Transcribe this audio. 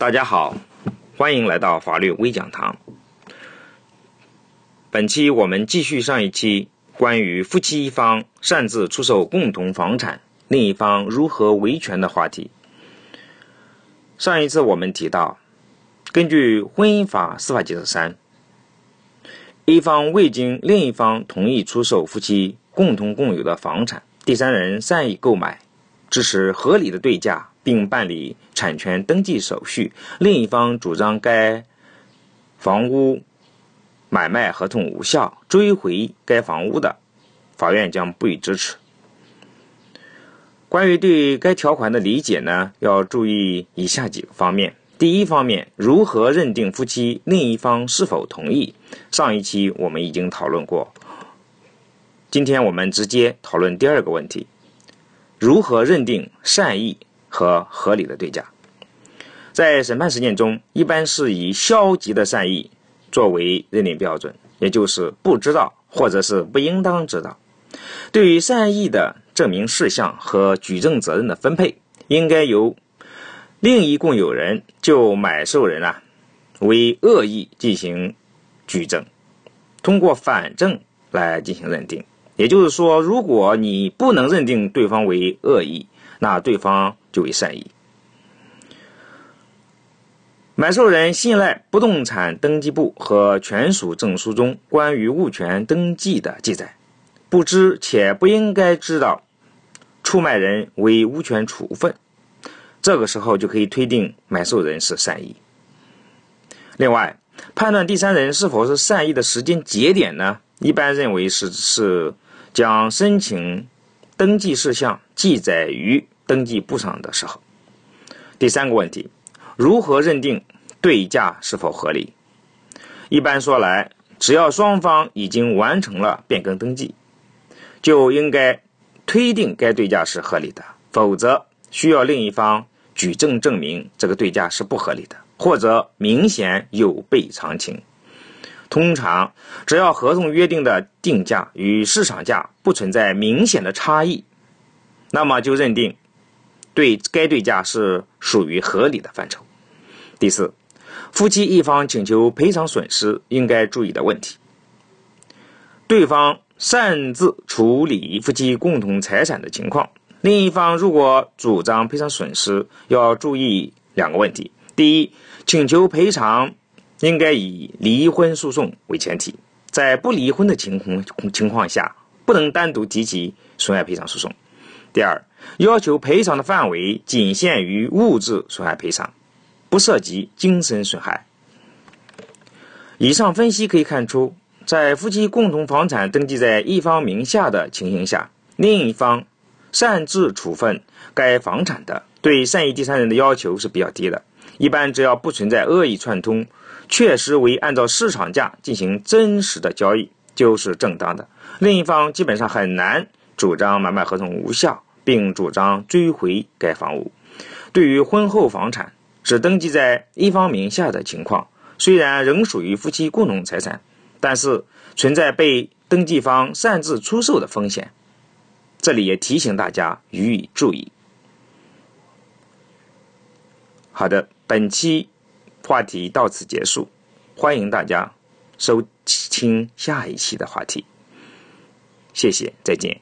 大家好，欢迎来到法律微讲堂。本期我们继续上一期关于夫妻一方擅自出售共同房产，另一方如何维权的话题。上一次我们提到，根据婚姻法司法解释三，一方未经另一方同意出售夫妻共同共有的房产，第三人善意购买，支持合理的对价。并办理产权登记手续，另一方主张该房屋买卖合同无效，追回该房屋的，法院将不予支持。关于对该条款的理解呢，要注意以下几个方面。第一方面，如何认定夫妻另一方是否同意？上一期我们已经讨论过，今天我们直接讨论第二个问题：如何认定善意？和合理的对价，在审判实践中，一般是以消极的善意作为认定标准，也就是不知道或者是不应当知道。对于善意的证明事项和举证责任的分配，应该由另一共有人就买受人啊为恶意进行举证，通过反证来进行认定。也就是说，如果你不能认定对方为恶意，那对方。就为善意。买受人信赖不动产登记簿和权属证书中关于物权登记的记载，不知且不应该知道出卖人为无权处分，这个时候就可以推定买受人是善意。另外，判断第三人是否是善意的时间节点呢？一般认为是是将申请登记事项记载于。登记簿上的时候，第三个问题，如何认定对价是否合理？一般说来，只要双方已经完成了变更登记，就应该推定该对价是合理的；否则，需要另一方举证证明这个对价是不合理的，或者明显有悖常情。通常，只要合同约定的定价与市场价不存在明显的差异，那么就认定。对该对价是属于合理的范畴。第四，夫妻一方请求赔偿损失应该注意的问题：对方擅自处理夫妻共同财产的情况，另一方如果主张赔偿损失，要注意两个问题。第一，请求赔偿应该以离婚诉讼为前提，在不离婚的情况情况下，不能单独提起损害赔偿诉讼。第二，要求赔偿的范围仅限于物质损害赔偿，不涉及精神损害。以上分析可以看出，在夫妻共同房产登记在一方名下的情形下，另一方擅自处分该房产的，对善意第三人的要求是比较低的。一般只要不存在恶意串通，确实为按照市场价进行真实的交易，就是正当的。另一方基本上很难。主张买卖合同无效，并主张追回该房屋。对于婚后房产只登记在一方名下的情况，虽然仍属于夫妻共同财产，但是存在被登记方擅自出售的风险。这里也提醒大家予以注意。好的，本期话题到此结束，欢迎大家收听下一期的话题。谢谢，再见。